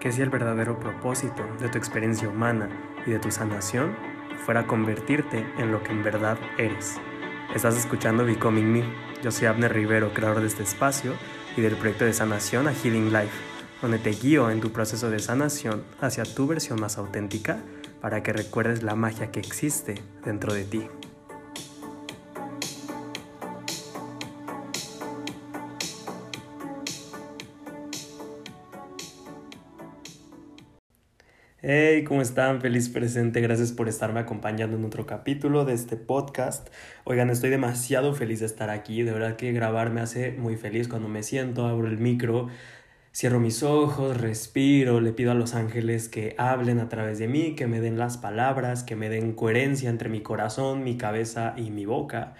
que si el verdadero propósito de tu experiencia humana y de tu sanación fuera convertirte en lo que en verdad eres. Estás escuchando Becoming Me. Yo soy Abner Rivero, creador de este espacio y del proyecto de sanación a Healing Life, donde te guío en tu proceso de sanación hacia tu versión más auténtica para que recuerdes la magia que existe dentro de ti. Hey, ¿cómo están? Feliz presente. Gracias por estarme acompañando en otro capítulo de este podcast. Oigan, estoy demasiado feliz de estar aquí. De verdad que grabar me hace muy feliz cuando me siento, abro el micro, cierro mis ojos, respiro, le pido a los ángeles que hablen a través de mí, que me den las palabras, que me den coherencia entre mi corazón, mi cabeza y mi boca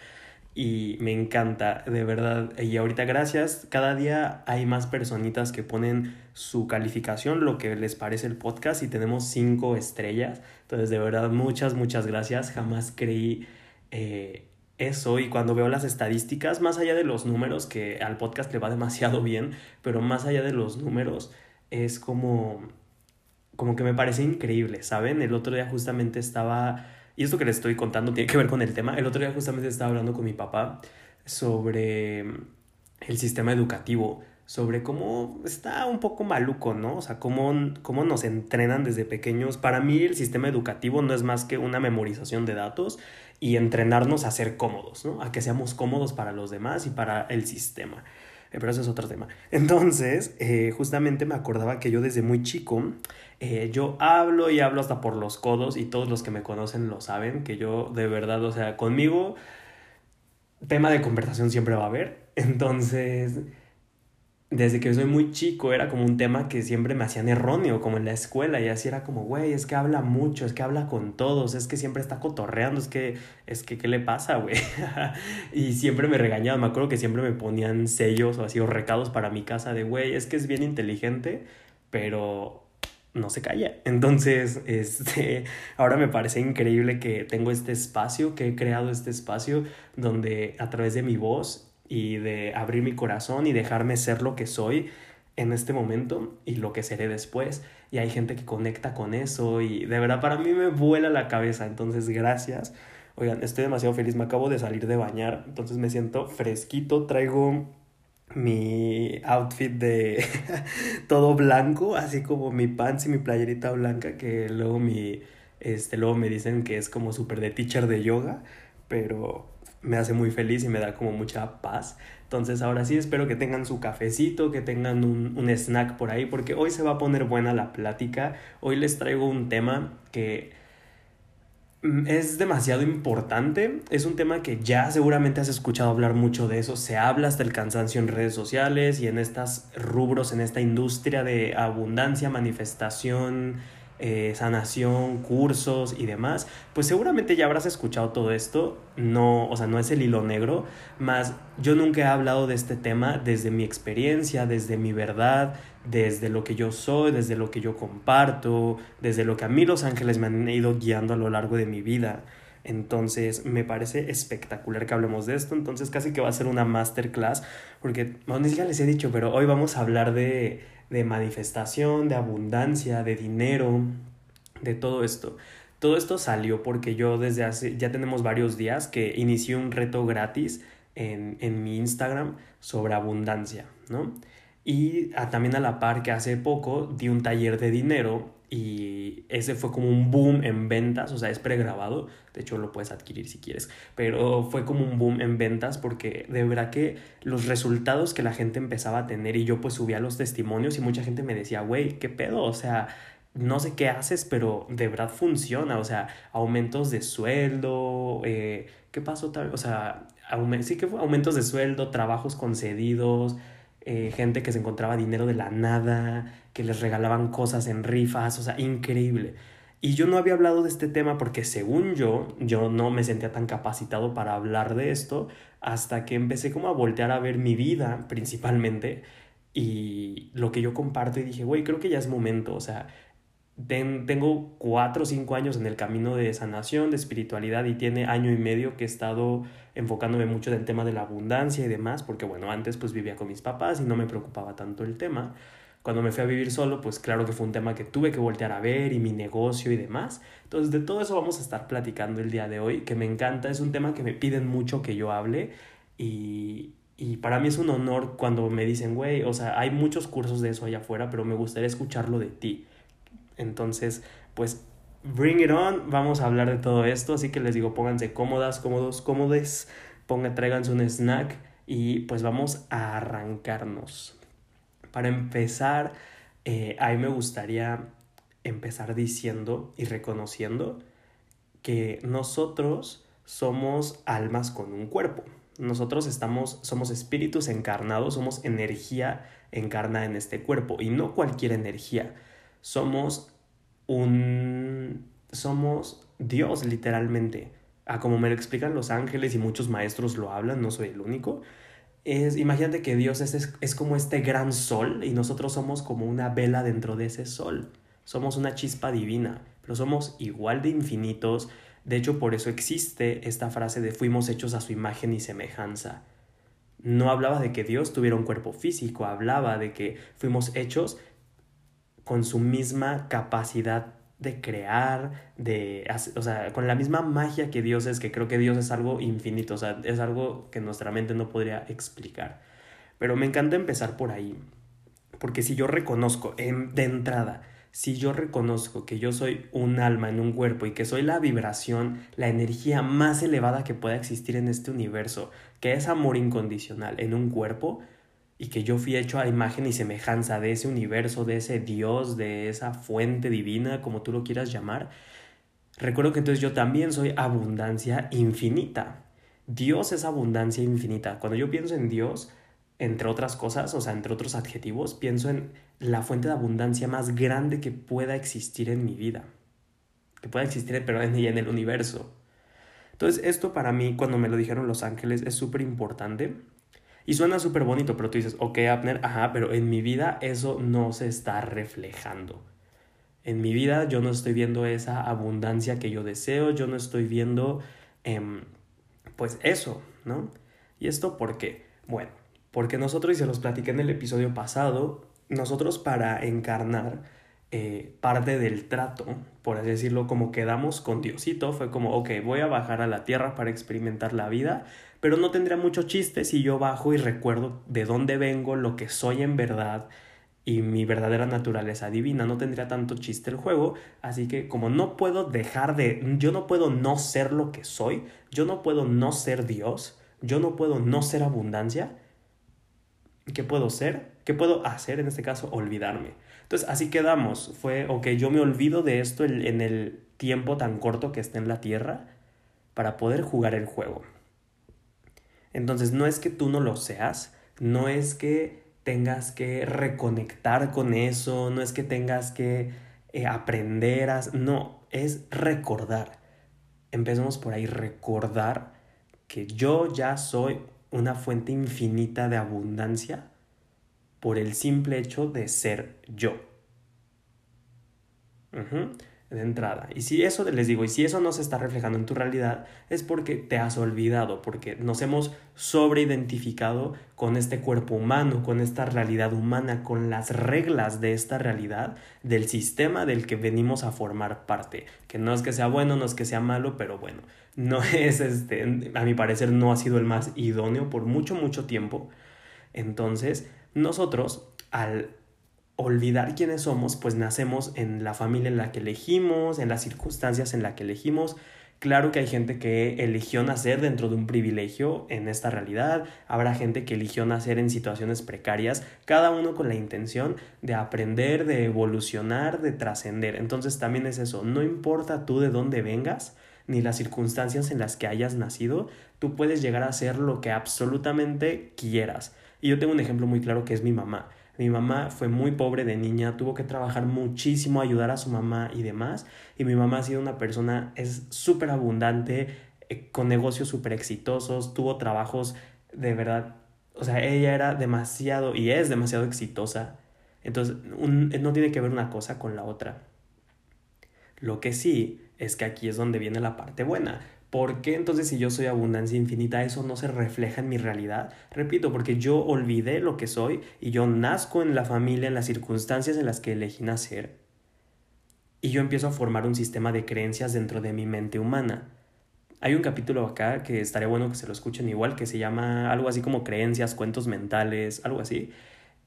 y me encanta, de verdad. Y ahorita gracias, cada día hay más personitas que ponen su calificación, lo que les parece el podcast y tenemos cinco estrellas. Entonces, de verdad, muchas, muchas gracias. Jamás creí eh, eso y cuando veo las estadísticas, más allá de los números, que al podcast le va demasiado bien, pero más allá de los números, es como, como que me parece increíble, ¿saben? El otro día justamente estaba y esto que les estoy contando tiene que ver con el tema. El otro día justamente estaba hablando con mi papá sobre el sistema educativo, sobre cómo está un poco maluco, ¿no? O sea, cómo, cómo nos entrenan desde pequeños. Para mí el sistema educativo no es más que una memorización de datos y entrenarnos a ser cómodos, ¿no? A que seamos cómodos para los demás y para el sistema. Eh, pero eso es otro tema. Entonces, eh, justamente me acordaba que yo desde muy chico eh, yo hablo y hablo hasta por los codos y todos los que me conocen lo saben, que yo de verdad, o sea, conmigo tema de conversación siempre va a haber. Entonces, desde que soy muy chico era como un tema que siempre me hacían erróneo, como en la escuela, y así era como, güey, es que habla mucho, es que habla con todos, es que siempre está cotorreando, es que, es que, ¿qué le pasa, güey? y siempre me regañaban, me acuerdo que siempre me ponían sellos o así, recados para mi casa de, güey, es que es bien inteligente, pero no se calla. Entonces, este, ahora me parece increíble que tengo este espacio, que he creado este espacio donde a través de mi voz y de abrir mi corazón y dejarme ser lo que soy en este momento y lo que seré después. Y hay gente que conecta con eso y de verdad para mí me vuela la cabeza. Entonces, gracias. Oigan, estoy demasiado feliz. Me acabo de salir de bañar, entonces me siento fresquito. Traigo mi outfit de todo blanco, así como mi pants y mi playerita blanca, que luego mi este luego me dicen que es como súper de teacher de yoga, pero me hace muy feliz y me da como mucha paz. Entonces ahora sí espero que tengan su cafecito, que tengan un, un snack por ahí, porque hoy se va a poner buena la plática. Hoy les traigo un tema que Mm, es demasiado importante. Es un tema que ya seguramente has escuchado hablar mucho de eso. Se habla hasta el cansancio en redes sociales y en estos rubros, en esta industria de abundancia, manifestación, eh, sanación, cursos y demás, pues seguramente ya habrás escuchado todo esto, no, o sea, no es el hilo negro, más yo nunca he hablado de este tema desde mi experiencia, desde mi verdad, desde lo que yo soy, desde lo que yo comparto, desde lo que a mí los ángeles me han ido guiando a lo largo de mi vida. Entonces me parece espectacular que hablemos de esto. Entonces casi que va a ser una masterclass. Porque, no, ni siquiera les he dicho, pero hoy vamos a hablar de de manifestación, de abundancia, de dinero, de todo esto. Todo esto salió porque yo desde hace, ya tenemos varios días que inicié un reto gratis en, en mi Instagram sobre abundancia, ¿no? Y también a la par que hace poco di un taller de dinero y ese fue como un boom en ventas, o sea, es pregrabado, de hecho lo puedes adquirir si quieres, pero fue como un boom en ventas porque de verdad que los resultados que la gente empezaba a tener y yo pues subía los testimonios y mucha gente me decía, güey, ¿qué pedo? O sea, no sé qué haces, pero de verdad funciona, o sea, aumentos de sueldo, eh, ¿qué pasó? O sea, sí que aumentos de sueldo, trabajos concedidos, eh, gente que se encontraba dinero de la nada, que les regalaban cosas en rifas, o sea, increíble. Y yo no había hablado de este tema porque según yo, yo no me sentía tan capacitado para hablar de esto hasta que empecé como a voltear a ver mi vida principalmente y lo que yo comparto y dije, güey, creo que ya es momento, o sea, tengo cuatro o cinco años en el camino de sanación, de espiritualidad y tiene año y medio que he estado enfocándome mucho en el tema de la abundancia y demás, porque bueno, antes pues vivía con mis papás y no me preocupaba tanto el tema. Cuando me fui a vivir solo, pues claro que fue un tema que tuve que voltear a ver y mi negocio y demás. Entonces de todo eso vamos a estar platicando el día de hoy, que me encanta, es un tema que me piden mucho que yo hable y, y para mí es un honor cuando me dicen, güey, o sea, hay muchos cursos de eso allá afuera, pero me gustaría escucharlo de ti. Entonces, pues, bring it on, vamos a hablar de todo esto, así que les digo, pónganse cómodas, cómodos, cómodes, pongan, tráiganse un snack y pues vamos a arrancarnos. Para empezar, eh, a mí me gustaría empezar diciendo y reconociendo que nosotros somos almas con un cuerpo. Nosotros estamos, somos espíritus encarnados, somos energía encarnada en este cuerpo y no cualquier energía. Somos un, somos Dios literalmente. A como me lo explican los ángeles y muchos maestros lo hablan, no soy el único es, imagínate que Dios es, es, como este gran sol y nosotros somos como una vela dentro de ese sol. Somos una chispa divina, pero somos igual de infinitos. De hecho, por eso existe esta frase de fuimos hechos a su imagen y semejanza. No hablaba de que Dios tuviera un cuerpo físico, hablaba de que fuimos hechos con su misma capacidad de crear, de, o sea, con la misma magia que Dios es, que creo que Dios es algo infinito, o sea, es algo que nuestra mente no podría explicar. Pero me encanta empezar por ahí, porque si yo reconozco en, de entrada, si yo reconozco que yo soy un alma en un cuerpo y que soy la vibración, la energía más elevada que pueda existir en este universo, que es amor incondicional en un cuerpo, y que yo fui hecho a imagen y semejanza de ese universo, de ese Dios, de esa fuente divina, como tú lo quieras llamar, recuerdo que entonces yo también soy abundancia infinita. Dios es abundancia infinita. Cuando yo pienso en Dios, entre otras cosas, o sea, entre otros adjetivos, pienso en la fuente de abundancia más grande que pueda existir en mi vida. Que pueda existir, pero en, en el universo. Entonces, esto para mí, cuando me lo dijeron los ángeles, es súper importante y suena súper bonito, pero tú dices, ok, Abner, ajá, pero en mi vida eso no se está reflejando. En mi vida yo no estoy viendo esa abundancia que yo deseo, yo no estoy viendo, em, pues eso, ¿no? ¿Y esto por qué? Bueno, porque nosotros, y se los platiqué en el episodio pasado, nosotros para encarnar eh, parte del trato, por así decirlo, como quedamos con Diosito, fue como, ok, voy a bajar a la tierra para experimentar la vida, pero no tendría mucho chiste si yo bajo y recuerdo de dónde vengo, lo que soy en verdad y mi verdadera naturaleza divina. No tendría tanto chiste el juego, así que como no puedo dejar de, yo no puedo no ser lo que soy, yo no puedo no ser Dios, yo no puedo no ser abundancia, ¿qué puedo ser? ¿Qué puedo hacer en este caso? Olvidarme. Entonces así quedamos. Fue, ok, yo me olvido de esto en el tiempo tan corto que esté en la Tierra para poder jugar el juego. Entonces no es que tú no lo seas, no es que tengas que reconectar con eso, no es que tengas que eh, aprender, a, no, es recordar. Empecemos por ahí, recordar que yo ya soy una fuente infinita de abundancia por el simple hecho de ser yo de entrada. Y si eso, les digo, y si eso no se está reflejando en tu realidad, es porque te has olvidado, porque nos hemos sobreidentificado con este cuerpo humano, con esta realidad humana, con las reglas de esta realidad, del sistema del que venimos a formar parte. Que no es que sea bueno, no es que sea malo, pero bueno, no es este, a mi parecer no ha sido el más idóneo por mucho, mucho tiempo. Entonces, nosotros, al olvidar quiénes somos, pues nacemos en la familia en la que elegimos, en las circunstancias en las que elegimos. Claro que hay gente que eligió nacer dentro de un privilegio en esta realidad, habrá gente que eligió nacer en situaciones precarias, cada uno con la intención de aprender, de evolucionar, de trascender. Entonces también es eso, no importa tú de dónde vengas, ni las circunstancias en las que hayas nacido, tú puedes llegar a ser lo que absolutamente quieras. Y yo tengo un ejemplo muy claro que es mi mamá. Mi mamá fue muy pobre de niña, tuvo que trabajar muchísimo, ayudar a su mamá y demás. Y mi mamá ha sido una persona, es súper abundante, eh, con negocios súper exitosos, tuvo trabajos de verdad. O sea, ella era demasiado y es demasiado exitosa. Entonces, no tiene que ver una cosa con la otra. Lo que sí es que aquí es donde viene la parte buena, ¿Por qué entonces si yo soy abundancia infinita eso no se refleja en mi realidad? Repito, porque yo olvidé lo que soy y yo nazco en la familia, en las circunstancias en las que elegí nacer. Y yo empiezo a formar un sistema de creencias dentro de mi mente humana. Hay un capítulo acá que estaría bueno que se lo escuchen igual, que se llama algo así como creencias, cuentos mentales, algo así.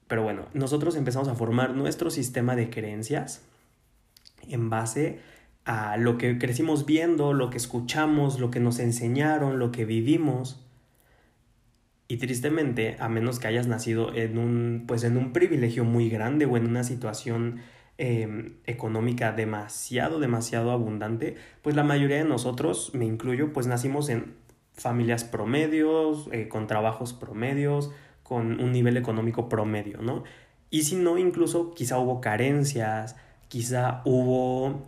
Pero bueno, nosotros empezamos a formar nuestro sistema de creencias en base a lo que crecimos viendo, lo que escuchamos, lo que nos enseñaron, lo que vivimos. Y tristemente, a menos que hayas nacido en un, pues en un privilegio muy grande o en una situación em, económica demasiado, demasiado abundante, pues la mayoría de nosotros, me incluyo, pues nacimos en familias promedios, eh, con trabajos promedios, con un nivel económico promedio, ¿no? Y si no, incluso quizá hubo carencias, quizá hubo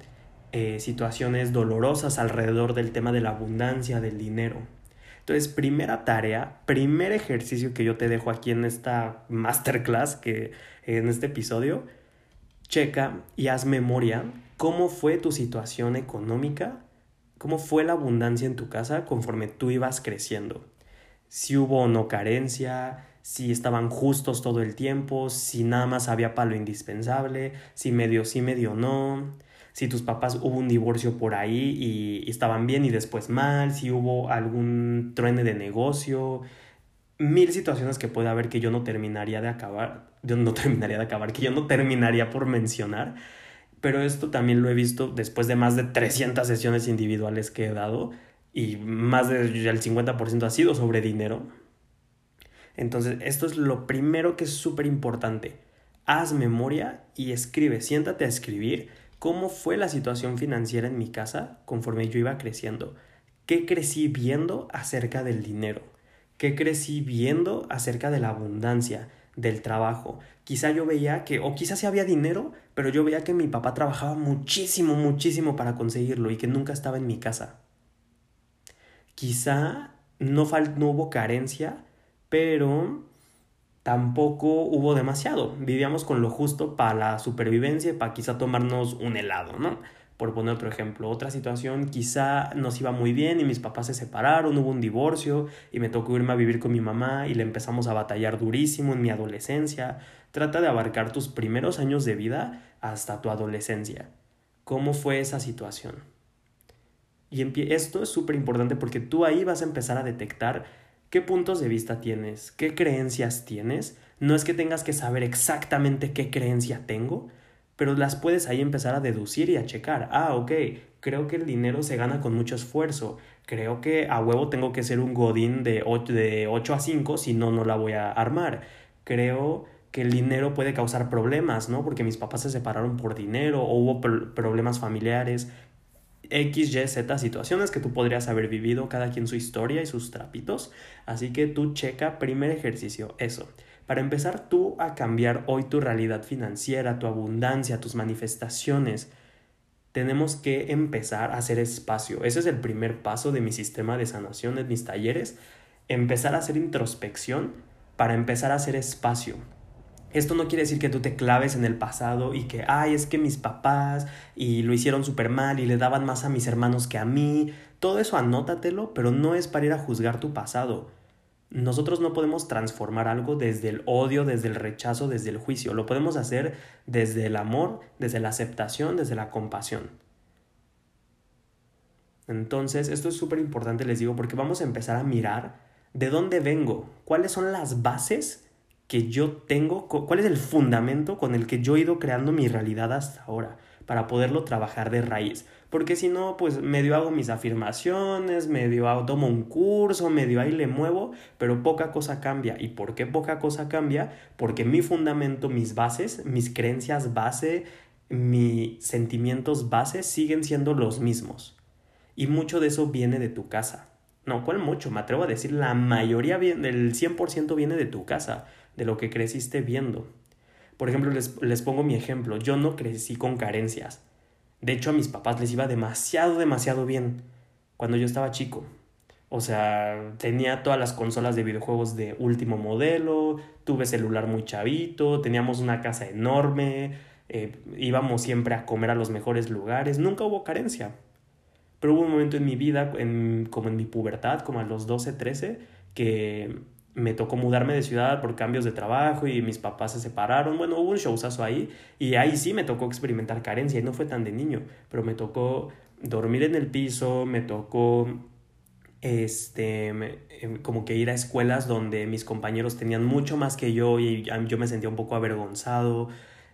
eh, situaciones dolorosas alrededor del tema de la abundancia del dinero. Entonces, primera tarea, primer ejercicio que yo te dejo aquí en esta masterclass, que en este episodio, checa y haz memoria cómo fue tu situación económica, cómo fue la abundancia en tu casa conforme tú ibas creciendo. Si hubo o no carencia, si estaban justos todo el tiempo, si nada más había para lo indispensable, si medio sí, medio no si tus papás hubo un divorcio por ahí y, estaban bien y después mal, si hubo algún truene de negocio, mil situaciones que puede haber que yo no terminaría de acabar, yo no terminaría de acabar, que yo no terminaría por mencionar, pero esto también lo he visto después de más de 300 sesiones individuales que he dado y más del 50% ha sido sobre dinero. Entonces, esto es lo primero que es súper importante. Haz memoria y escribe, siéntate a escribir cómo fue la situación financiera en mi casa conforme yo iba creciendo. ¿Qué crecí viendo acerca del dinero? ¿Qué crecí viendo acerca de la abundancia, del trabajo? Quizá yo veía que, o quizás sí había dinero, pero yo veía que mi papá trabajaba muchísimo, muchísimo para conseguirlo y que nunca estaba en mi casa. Quizá no, no hubo carencia, pero tampoco hubo demasiado. Vivíamos con lo justo para la supervivencia, para quizá tomarnos un helado, ¿no? Por poner otro ejemplo, otra situación, quizá nos iba muy bien y mis papás se separaron, hubo un divorcio y me tocó irme a vivir con mi mamá y le empezamos a batallar durísimo en mi adolescencia. Trata de abarcar tus primeros años de vida hasta tu adolescencia. ¿Cómo fue esa situación? Y esto es súper importante porque tú ahí vas a empezar a detectar qué puntos de vista tienes, qué creencias tienes. No es que tengas que saber exactamente qué creencia tengo, pero las puedes ahí empezar a deducir y a checar. Ah, ok, creo que el dinero se gana con mucho esfuerzo. Creo que a huevo tengo que ser un godín de 8, de 8 a 5, si no, no la voy a armar. Creo que el dinero puede causar problemas, ¿no? Porque mis papás se separaron por dinero o hubo problemas familiares. X, Y, Z situaciones que tú podrías haber vivido, cada quien su historia y sus trapitos. Así que tú checa, primer ejercicio, eso. Para empezar tú a cambiar hoy tu realidad financiera, tu abundancia, tus manifestaciones, tenemos que empezar a hacer espacio. Ese es el primer paso de mi sistema de sanación en mis talleres. Empezar a hacer introspección para empezar a hacer espacio. Esto no quiere decir que tú te claves en el pasado y que, ay, es que mis papás y lo hicieron súper mal y le daban más a mis hermanos que a mí. Todo eso anótatelo, pero no es para ir a juzgar tu pasado. Nosotros no podemos transformar algo desde el odio, desde el rechazo, desde el juicio. Lo podemos hacer desde el amor, desde la aceptación, desde la compasión. Entonces, esto es súper importante, les digo, porque vamos a empezar a mirar de dónde vengo, cuáles son las bases que yo tengo, cuál es el fundamento con el que yo he ido creando mi realidad hasta ahora, para poderlo trabajar de raíz. Porque si no, pues medio hago mis afirmaciones, medio tomo un curso, medio ahí le muevo, pero poca cosa cambia. ¿Y por qué poca cosa cambia? Porque mi fundamento, mis bases, mis creencias base, mis sentimientos base siguen siendo los mismos. Y mucho de eso viene de tu casa. No, ¿cuál mucho? Me atrevo a decir, la mayoría, el 100% viene de tu casa de lo que creciste viendo. Por ejemplo, les, pongo mi ejemplo. Yo no crecí con carencias. De hecho, a mis papás les iba demasiado, demasiado bien cuando yo estaba chico. O sea, tenía todas las consolas de videojuegos de último modelo, tuve celular muy chavito, teníamos una casa enorme, eh, íbamos siempre a comer a los mejores lugares, nunca hubo carencia. Pero hubo un momento en mi vida, en, como en mi pubertad, como a los 12, 13, que me tocó mudarme de ciudad por cambios de trabajo y mis papás se separaron. Bueno, hubo un showzazo ahí y ahí sí me tocó experimentar carencia y no fue tan de niño, pero me tocó dormir en el piso, me tocó este, em, como que ir a escuelas donde mis compañeros tenían mucho más que yo y yo me sentía un poco avergonzado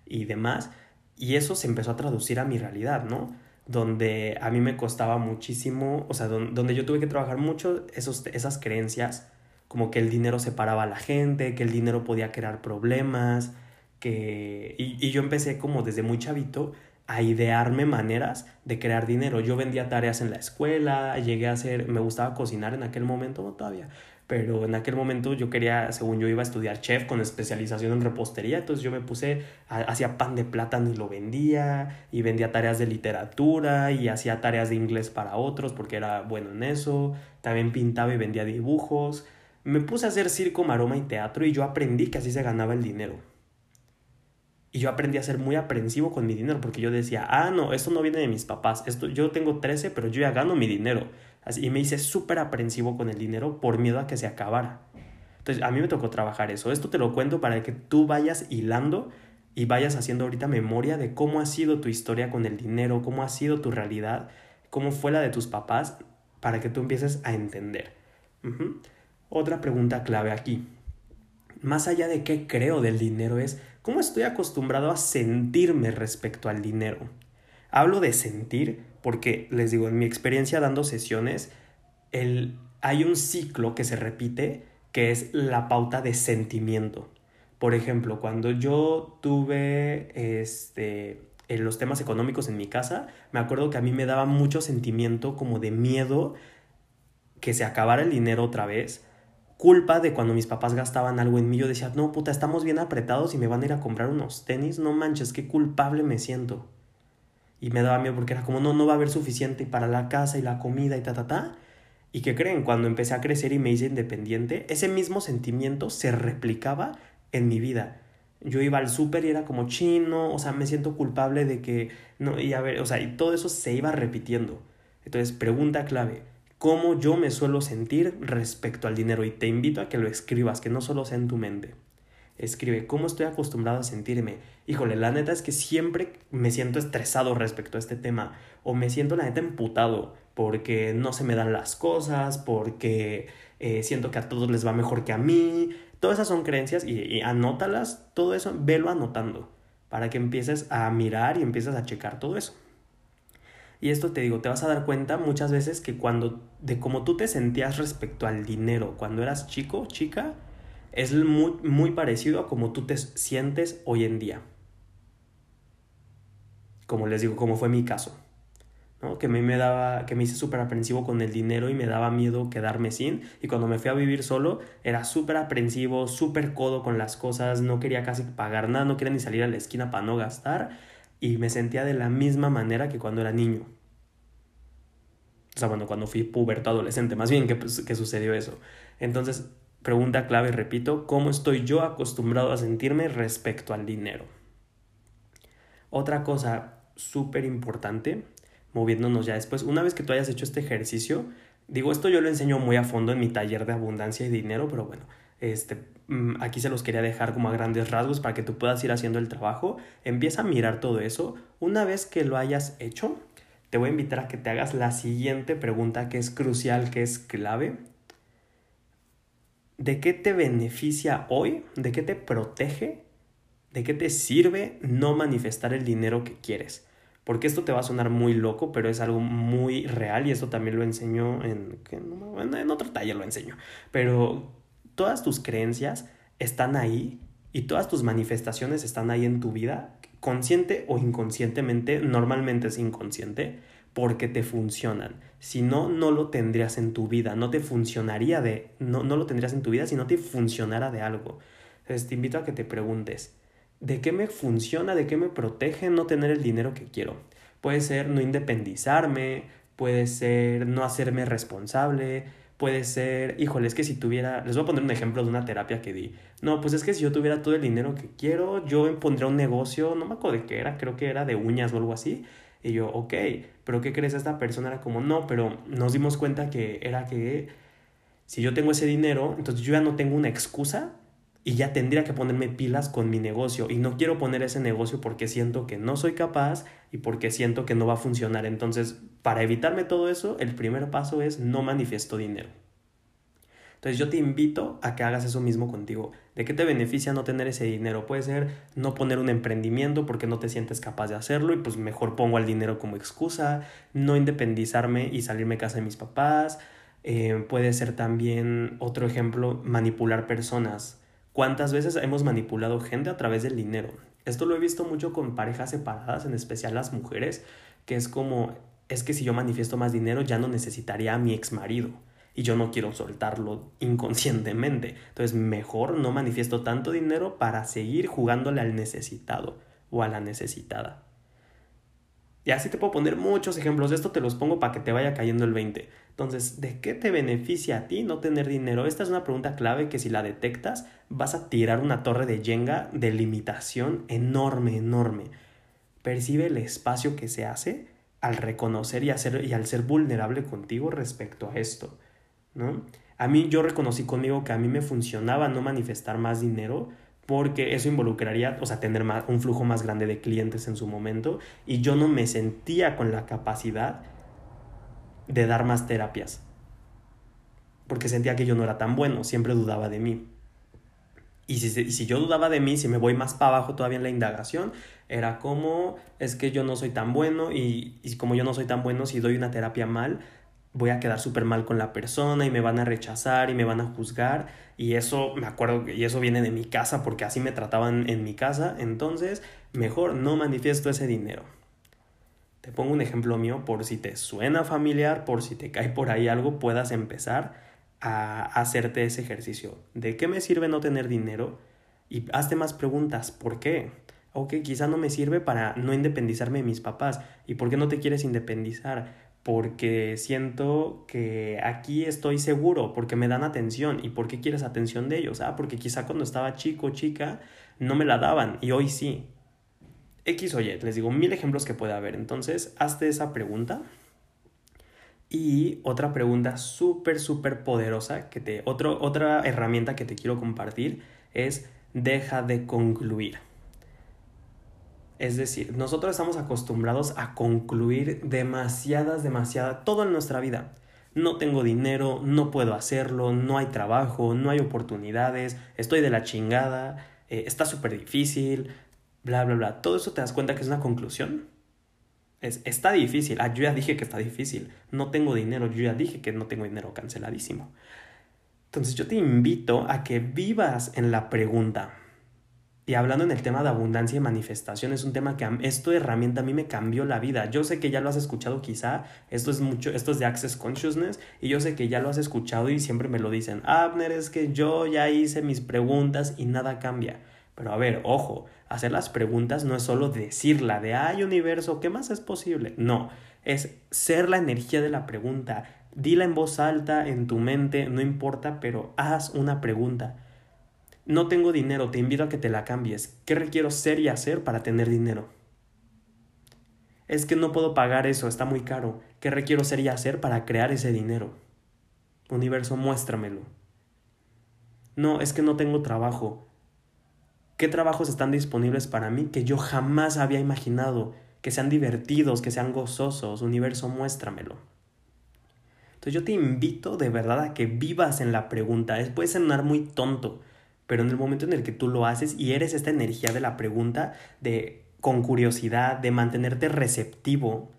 y demás. Y eso se empezó a traducir a mi realidad, ¿no? Donde a mí me costaba muchísimo, o sea, donde, yo tuve que trabajar mucho esos, esas creencias, como que el dinero separaba a la gente, que el dinero podía crear problemas, que... Y, y yo empecé como desde muy chavito a idearme maneras de crear dinero. Yo vendía tareas en la escuela, llegué a hacer, me gustaba cocinar en aquel momento, no todavía, pero en aquel momento yo quería, según yo iba a estudiar chef con especialización en repostería, entonces yo me puse, hacía pan de plátano y lo vendía, y vendía tareas de literatura, y hacía tareas de inglés para otros porque era bueno en eso, también pintaba y vendía dibujos, me puse a hacer circo, maroma y teatro y yo aprendí que así se ganaba el dinero. Y yo aprendí a ser muy aprensivo con mi dinero porque yo decía, ah, no, esto no viene de mis papás, esto, yo tengo 13, pero yo ya gano mi dinero. Así, y me hice súper aprensivo con el dinero por miedo a que se acabara. Entonces, a mí me tocó trabajar eso. Esto te lo cuento para que tú vayas hilando y vayas haciendo ahorita memoria de cómo ha sido tu historia con el dinero, cómo ha sido tu realidad, cómo fue la de tus papás, para que tú empieces a entender. Otra pregunta clave aquí. Más allá de qué creo del dinero es ¿Cómo estoy acostumbrado a sentirme respecto al dinero? Hablo de sentir porque, les digo, en mi experiencia dando sesiones, el, hay un ciclo que se repite que es la pauta de sentimiento. Por ejemplo, cuando yo tuve este, en los temas económicos en mi casa, me acuerdo que a mí me daba mucho sentimiento como de miedo que se acabara el dinero otra vez culpa de cuando mis papás gastaban algo en mí. Yo decía, no, puta, estamos bien apretados y me van a ir a comprar unos tenis. No manches, qué culpable me siento. Y me daba miedo porque era como, no, no va a haber suficiente para la casa y la comida y ta, ta, ta. ¿Y qué creen? Cuando empecé a crecer y me hice independiente, ese mismo sentimiento se replicaba en mi vida. Yo iba al súper y era como chino, o sea, me siento culpable de que, no, y a ver, o sea, y todo eso se iba repitiendo. Entonces, pregunta clave, cómo yo me suelo sentir respecto al dinero y te invito a que lo escribas, que no solo sea en tu mente. Escribe cómo estoy acostumbrado a sentirme. Híjole, la neta es que siempre me siento estresado respecto a este tema o me siento la neta emputado porque no se me dan las cosas, porque eh, siento que a todos les va mejor que a mí. Todas esas son creencias y, y anótalas, todo eso, velo anotando para que empieces a mirar y empieces a checar todo eso. Y esto te digo, te vas a dar cuenta muchas veces que cuando, de cómo tú te sentías respecto al dinero cuando eras chico, chica, es muy, muy parecido a cómo tú te sientes hoy en día. Como les digo, como fue mi caso. ¿no? Que a me daba, que me hice súper aprensivo con el dinero y me daba miedo quedarme sin. Y cuando me fui a vivir solo, era súper aprensivo, súper codo con las cosas, no quería casi pagar nada, no quería ni salir a la esquina para no gastar y me sentía de la misma manera que cuando era niño. O sea, bueno, cuando fui puberto adolescente, más bien que, pues, sucedió eso. Entonces, pregunta clave, repito, ¿cómo estoy yo acostumbrado a sentirme respecto al dinero? Otra cosa súper importante, moviéndonos ya después, una vez que tú hayas hecho este ejercicio, digo, esto yo lo enseño muy a fondo en mi taller de abundancia y dinero, pero bueno, este, aquí se los quería dejar como a grandes rasgos para que tú puedas ir haciendo el trabajo. Empieza a mirar todo eso. Una vez que lo hayas hecho, te voy a invitar a que te hagas la siguiente pregunta que es crucial, que es clave. ¿De qué te beneficia hoy? ¿De qué te protege? ¿De qué te sirve no manifestar el dinero que quieres? Porque esto te va a sonar muy loco, pero es algo muy real y esto también lo enseñó en, en otro taller lo enseño. Pero todas tus creencias están ahí y todas tus manifestaciones están ahí en tu vida, consciente o inconscientemente, normalmente es inconsciente, porque te funcionan. Si no, no lo tendrías en tu vida, no te funcionaría de, no, no lo tendrías en tu vida si no te funcionara de algo. Entonces te invito a que te preguntes, ¿de qué me funciona, de qué me protege no tener el dinero que quiero? Puede ser no independizarme, puede ser no hacerme responsable, puede ser, híjole, es que si tuviera, les voy a poner un ejemplo de una terapia que di. No, pues es que si yo tuviera todo el dinero que quiero, yo pondría un negocio, no me acuerdo de qué era, creo que era de uñas o algo así, Y yo, ok, pero ¿qué crees? Esta persona era como, no, pero nos dimos cuenta que era que si yo tengo ese dinero, entonces yo ya no tengo una excusa y ya tendría que ponerme pilas con mi negocio y no quiero poner ese negocio porque siento que no soy capaz y porque siento que no va a funcionar. Entonces, para evitarme todo eso, el primer paso es no manifiesto dinero. Entonces yo te invito a que hagas eso mismo contigo. ¿De qué te beneficia no tener ese dinero? Puede ser no poner un emprendimiento porque no te sientes capaz de hacerlo y pues mejor pongo el dinero como excusa, no independizarme y salirme a casa de mis papás. Eh, puede ser también otro ejemplo, manipular personas ¿Cuántas veces hemos manipulado gente a través del dinero? Esto lo he visto mucho con parejas separadas, en especial las mujeres, que es como, es que si yo manifiesto más dinero ya no necesitaría a mi ex marido y yo no quiero soltarlo inconscientemente. Entonces mejor no manifiesto tanto dinero para seguir jugándole al necesitado o a la necesitada. Y así te puedo poner muchos ejemplos. De esto te los pongo para que te vaya cayendo el 20. Entonces, ¿de qué te beneficia a ti no tener dinero? Esta es una pregunta clave que si la detectas vas a tirar una torre de Jenga de limitación enorme, enorme. Percibe el espacio que se hace al reconocer y, hacer, y al ser vulnerable contigo respecto a esto, ¿no? A mí yo reconocí conmigo que a mí me funcionaba no manifestar más dinero porque eso involucraría, o sea, tener más, un flujo más grande de clientes en su momento y yo no me sentía con la capacidad de dar más terapias. Porque sentía que yo no era tan bueno, siempre dudaba de mí. Y si, si yo dudaba de mí, si me voy más para abajo todavía en la indagación, era como, es que yo no soy tan bueno y, y como yo no soy tan bueno, si doy una terapia mal, voy a quedar súper mal con la persona y me van a rechazar y me van a juzgar. Y eso, me acuerdo, y eso viene de mi casa porque así me trataban en mi casa. Entonces, mejor no manifiesto ese dinero. Te pongo un ejemplo mío por si te suena familiar, por si te cae por ahí algo, puedas empezar a hacerte ese ejercicio. ¿De qué me sirve no tener dinero? Y hazte más preguntas. ¿Por qué? Ok, quizá no me sirve para no independizarme de mis papás. ¿Y por qué no te quieres independizar? Porque siento que aquí estoy seguro, porque me dan atención. ¿Y por qué quieres atención de ellos? Ah, porque quizá cuando estaba chico o chica no me la daban y hoy sí. X o Y, les digo mil ejemplos que puede haber. Entonces, hazte esa pregunta. Y otra pregunta súper, súper poderosa, que te, otro, otra herramienta que te quiero compartir es deja de concluir. Es decir, nosotros estamos acostumbrados a concluir demasiadas, demasiadas, todo en nuestra vida. No tengo dinero, no puedo hacerlo, no hay trabajo, no hay oportunidades, estoy de la chingada, eh, está súper difícil, bla, bla, bla. Todo eso te das cuenta que es una conclusión. Es, está difícil. Ah, yo ya dije que está difícil. No tengo dinero. Yo ya dije que no tengo dinero. Canceladísimo. Entonces yo te invito a que vivas en la pregunta. Y hablando en el tema de abundancia y manifestación, es un tema que esto herramienta a mí me cambió la vida. Yo sé que ya lo has escuchado quizá, esto es mucho, esto es de Access Consciousness, y yo sé que ya lo has escuchado y siempre me lo dicen, Abner, es que yo ya hice mis preguntas y nada cambia. Pero a ver, ojo, hacer las preguntas no es solo decirla de, ay universo, ¿qué más es posible? No, es ser la energía de la pregunta. Dila en voz alta, en tu mente, no importa, pero haz una pregunta. No tengo dinero, te invito a que te la cambies. ¿Qué requiero ser y hacer para tener dinero? Es que no puedo pagar eso, está muy caro. ¿Qué requiero ser y hacer para crear ese dinero? Universo, muéstramelo. No, es que no tengo trabajo. ¿Qué trabajos están disponibles para mí que yo jamás había imaginado? Que sean divertidos, que sean gozosos. Universo, muéstramelo. Entonces yo te invito de verdad a que vivas en la pregunta. Puede sonar muy tonto, pero en el momento en el que tú lo haces y eres esta energía de la pregunta, de con curiosidad, de mantenerte receptivo,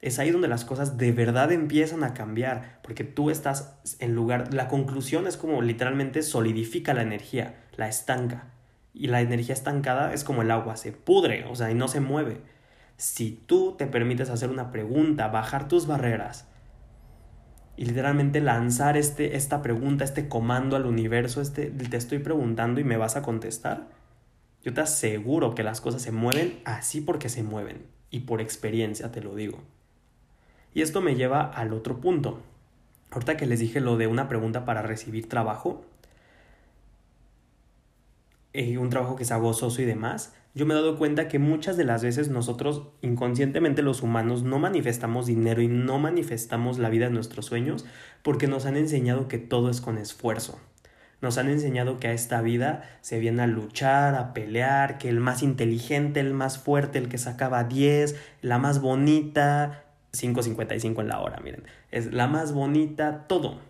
es ahí donde las cosas de verdad empiezan a cambiar, porque tú estás en lugar, la conclusión es como literalmente solidifica la energía, la estanca. Y la energía estancada es como el agua, se pudre, o sea, y no se mueve. Si tú te permites hacer una pregunta, bajar tus barreras y literalmente lanzar este, esta pregunta, este comando al universo, este, te estoy preguntando y me vas a contestar, yo te aseguro que las cosas se mueven así porque se mueven. Y por experiencia te lo digo. Y esto me lleva al otro punto. Ahorita que les dije lo de una pregunta para recibir trabajo, eh, un trabajo que sea gozoso y demás, yo me he dado cuenta que muchas de las veces nosotros inconscientemente los humanos no manifestamos dinero y no manifestamos la vida de nuestros sueños porque nos han enseñado que todo es con esfuerzo. Nos han enseñado que a esta vida se viene a luchar, a pelear, que el más inteligente, el más fuerte, el que sacaba 10, la más bonita, 5.55 en la hora, miren, es la más bonita, todo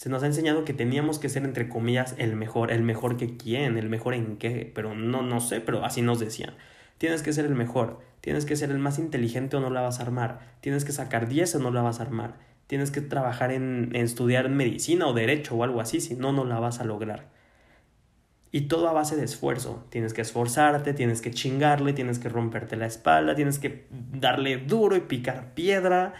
se nos ha enseñado que teníamos que ser, entre comillas, el mejor, el mejor que quién, el mejor en qué, pero no, no sé, pero así nos decían. Tienes que ser el mejor, tienes que ser el más inteligente o no la vas a armar, tienes que sacar 10 o no la vas a armar, tienes que trabajar en, en estudiar medicina o derecho o algo así, si no, no la vas a lograr. Y todo a base de esfuerzo. Tienes que esforzarte, tienes que chingarle, tienes que romperte la espalda, tienes que darle duro y picar piedra,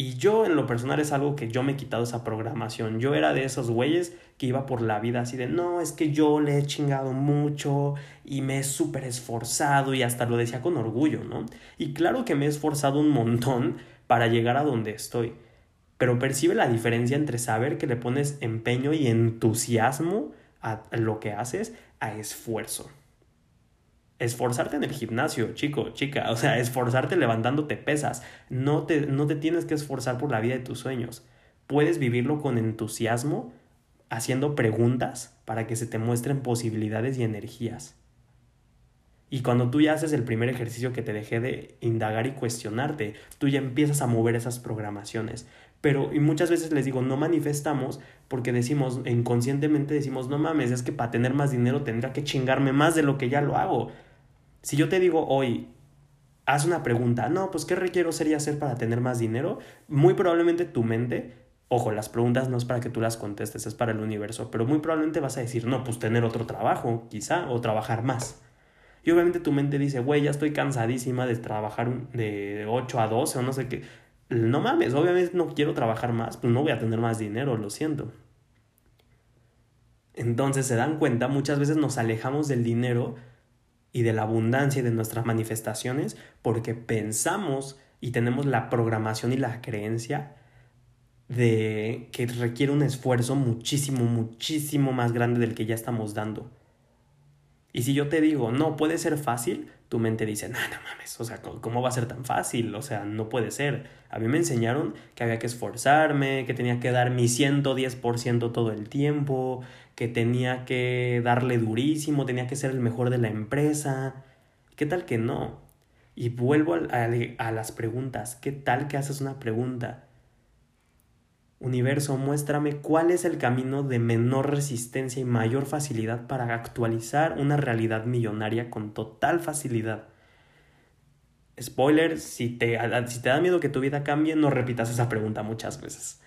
y yo en lo personal es algo que yo me he quitado esa programación. Yo era de esos güeyes que iba por la vida así de, no, es que yo le he chingado mucho y me he súper esforzado y hasta lo decía con orgullo, ¿no? Y claro que me he esforzado un montón para llegar a donde estoy. Pero percibe la diferencia entre saber que le pones empeño y entusiasmo a lo que haces a esfuerzo esforzarte en el gimnasio, chico, chica, o sea, esforzarte levantándote pesas. No te, no te tienes que esforzar por la vida de tus sueños. Puedes vivirlo con entusiasmo, haciendo preguntas para que se te muestren posibilidades y energías. Y cuando tú ya haces el primer ejercicio que te dejé de indagar y cuestionarte, tú ya empiezas a mover esas programaciones. Pero y muchas veces les digo, no manifestamos porque decimos, inconscientemente decimos, no mames, es que para tener más dinero tendría que chingarme más de lo que ya lo hago. Si yo te digo hoy, haz una pregunta, no, pues ¿qué requiero ser y hacer para tener más dinero? Muy probablemente tu mente, ojo, las preguntas no es para que tú las contestes, es para el universo, pero muy probablemente vas a decir, no, pues tener otro trabajo, quizá, o trabajar más. Y obviamente tu mente dice, güey, ya estoy cansadísima de trabajar de 8 a 12 o no sé qué. No mames, obviamente no quiero trabajar más, pues no voy a tener más dinero, lo siento. Entonces se dan cuenta, muchas veces nos alejamos del dinero y de la abundancia y de nuestras manifestaciones porque pensamos y tenemos la programación y la creencia de que requiere un esfuerzo muchísimo, muchísimo más grande del que ya estamos dando. Y si yo te digo, no, puede ser fácil, tu mente dice, no, no mames, o sea, ¿cómo va a ser tan fácil? O sea, no puede ser. A mí me enseñaron que había que esforzarme, que tenía que dar mi 110% todo el tiempo, que tenía que darle durísimo, tenía que ser el mejor de la empresa. ¿Qué tal que no? Y vuelvo a, las preguntas. ¿Qué tal que haces una pregunta? Universo, muéstrame cuál es el camino de menor resistencia y mayor facilidad para actualizar una realidad millonaria con total facilidad. Spoiler, si te, si te da miedo que tu vida cambie, no repitas esa pregunta muchas veces.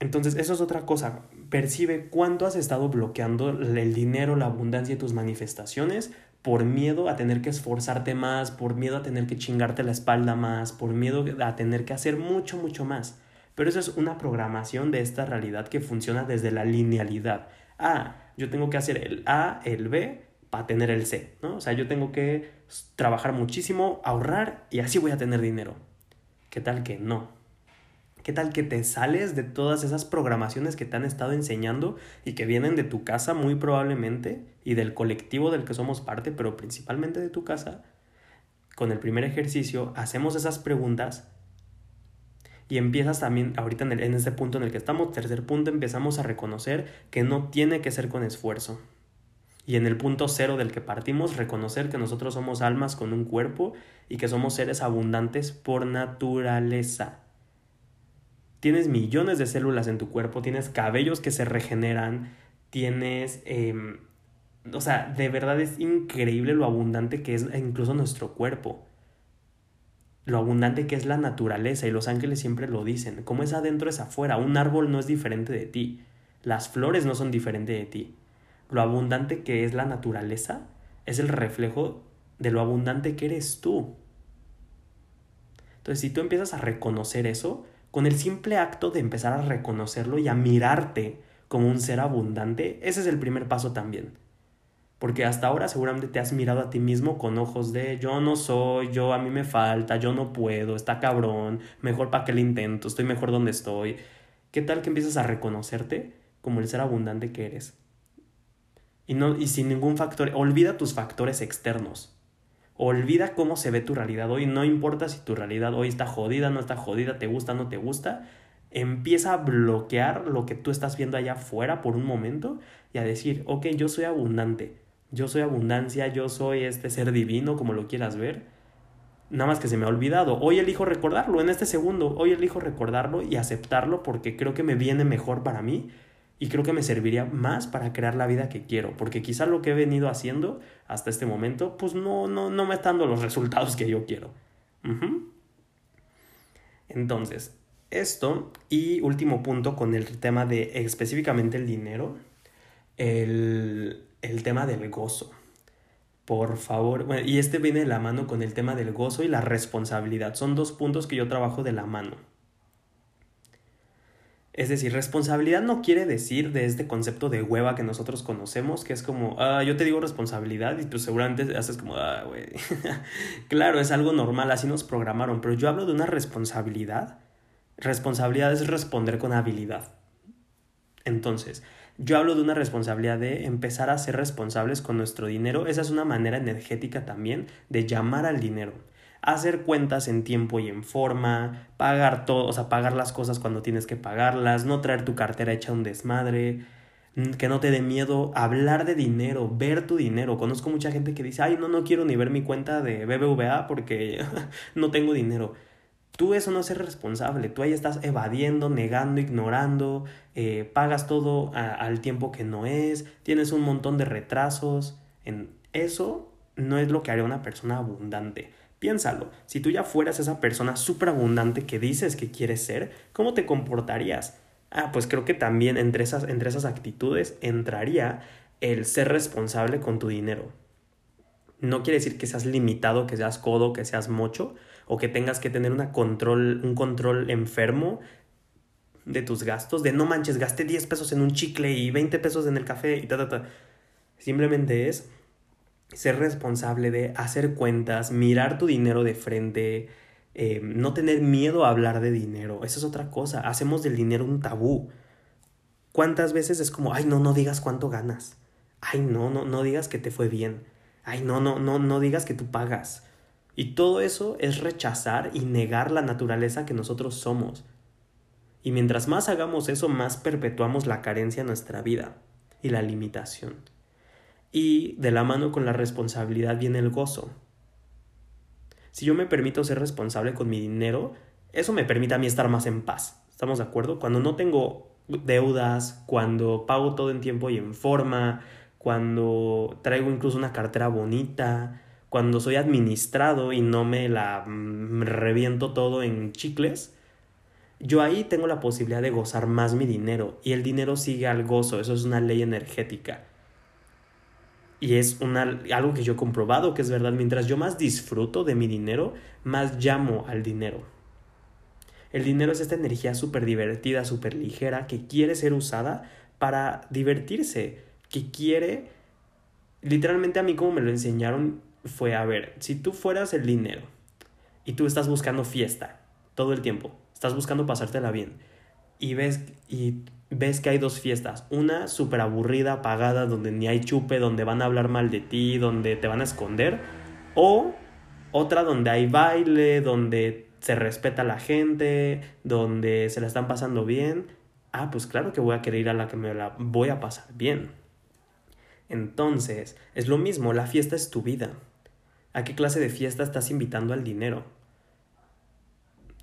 Entonces, eso es otra cosa. Percibe cuánto has estado bloqueando el dinero, la abundancia y tus manifestaciones por miedo a tener que esforzarte más, por miedo a tener que chingarte la espalda más, por miedo a tener que hacer mucho, mucho más. Pero eso es una programación de esta realidad que funciona desde la linealidad. Ah, yo tengo que hacer el A, el B para tener el C, ¿no? O sea, yo tengo que trabajar muchísimo, ahorrar y así voy a tener dinero. ¿Qué tal que no? ¿Qué tal que te sales de todas esas programaciones que te han estado enseñando y que vienen de tu casa muy probablemente y del colectivo del que somos parte, pero principalmente de tu casa? Con el primer ejercicio hacemos esas preguntas y empiezas también, ahorita en, en este punto en el que estamos, tercer punto, empezamos a reconocer que no tiene que ser con esfuerzo. Y en el punto cero del que partimos, reconocer que nosotros somos almas con un cuerpo y que somos seres abundantes por naturaleza. Tienes millones de células en tu cuerpo, tienes cabellos que se regeneran, tienes... Em, o sea, de verdad es increíble lo abundante que es incluso nuestro cuerpo. Lo abundante que es la naturaleza y los ángeles siempre lo dicen. Como es adentro es afuera. Un árbol no es diferente de ti. Las flores no son diferentes de ti. Lo abundante que es la naturaleza es el reflejo de lo abundante que eres tú. Entonces, si tú empiezas a reconocer eso, con el simple acto de empezar a reconocerlo y a mirarte como un ser abundante, ese es el primer paso también. Porque hasta ahora seguramente te has mirado a ti mismo con ojos de yo no soy, yo a mí me falta, yo no puedo, está cabrón, mejor para que le intento, estoy mejor donde estoy. ¿Qué tal que empiezas a reconocerte como el ser abundante que eres? Y, no, y sin ningún factor, olvida tus factores externos. Olvida cómo se ve tu realidad hoy. No importa si tu realidad hoy está jodida, no está jodida, te gusta, no te gusta. Empieza a bloquear lo que tú estás viendo allá afuera por un momento y a decir, ok, yo soy abundante, yo soy abundancia, yo soy este ser divino, como lo quieras ver. Nada más que se me ha olvidado. Hoy elijo recordarlo en este segundo. Hoy elijo recordarlo y aceptarlo porque creo que me viene mejor para mí y creo que me serviría más para crear la vida que quiero, porque quizás lo que he venido haciendo hasta este momento, pues no, no, no me está dando los resultados que yo quiero. Entonces, esto y último punto con el tema de específicamente el dinero, el, el tema del gozo. Por favor, y este viene de la mano con el tema del gozo y la responsabilidad. Son dos puntos que yo trabajo de la mano. Es decir, responsabilidad no quiere decir de este concepto de hueva que nosotros conocemos, que es como, ah, yo te digo responsabilidad y tú seguramente haces como, ah, güey. claro, es algo normal, así nos programaron, pero yo hablo de una responsabilidad. Responsabilidad es responder con habilidad. Entonces, yo hablo de una responsabilidad de empezar a ser responsables con nuestro dinero. Esa es una manera energética también de llamar al dinero hacer cuentas en tiempo y en forma, pagar todo, o sea, pagar las cosas cuando tienes que pagarlas, no traer tu cartera hecha un desmadre, mm, que no te dé miedo hablar de dinero, ver tu dinero. Conozco mucha gente que dice, ay, no, no quiero ni ver mi cuenta de BBVA porque no tengo dinero. Tú eso no es ser responsable, tú ahí estás evadiendo, negando, ignorando, eh, pagas todo al tiempo que no es, tienes un montón de retrasos. En eso no es lo que haría una persona abundante. Piénsalo, si tú ya fueras esa persona súper abundante que dices que quieres ser, ¿cómo te comportarías? Ah, pues creo que también entre esas, entre esas actitudes entraría el ser responsable con tu dinero. No quiere decir que seas limitado, que seas codo, que seas mocho, o que tengas que tener una control, un control enfermo de tus gastos, de no manches, gasté 10 pesos en un chicle y 20 pesos en el café y ta, ta, ta. Simplemente es ser responsable de hacer cuentas, mirar tu dinero de frente, eh, no tener miedo a hablar de dinero. Esa es otra cosa. Hacemos del dinero un tabú. ¿Cuántas veces es como, ay, no, no digas cuánto ganas? Ay, no, no, no digas que te fue bien. Ay, no, no, no, no digas que tú pagas. Y todo eso es rechazar y negar la naturaleza que nosotros somos. Y mientras más hagamos eso, más perpetuamos la carencia en nuestra vida y la limitación y de la mano con la responsabilidad viene el gozo. Si yo me permito ser responsable con mi dinero, eso me permite a mí estar más en paz. ¿Estamos de acuerdo? Cuando no tengo deudas, cuando pago todo en tiempo y en forma, cuando traigo incluso una cartera bonita, cuando soy administrado y no me la mm, reviento todo en chicles, yo ahí tengo la posibilidad de gozar más mi dinero y el dinero sigue al gozo, eso es una ley energética. Y es una, algo que yo he comprobado que es verdad. Mientras yo más disfruto de mi dinero, más llamo al dinero. El dinero es esta energía súper divertida, súper ligera, que quiere ser usada para divertirse, que quiere... Literalmente a mí como me lo enseñaron fue, a ver, si tú fueras el dinero y tú estás buscando fiesta todo el tiempo, estás buscando pasártela bien y ves y ves que hay dos fiestas. Una súper aburrida, apagada, donde ni hay chupe, donde van a hablar mal de ti, donde te van a esconder. O otra donde hay baile, donde se respeta a la gente, donde se la están pasando bien. Ah, pues claro que voy a querer ir a la que me la voy a pasar bien. Entonces, es lo mismo, la fiesta es tu vida. ¿A qué clase de fiesta estás invitando al dinero?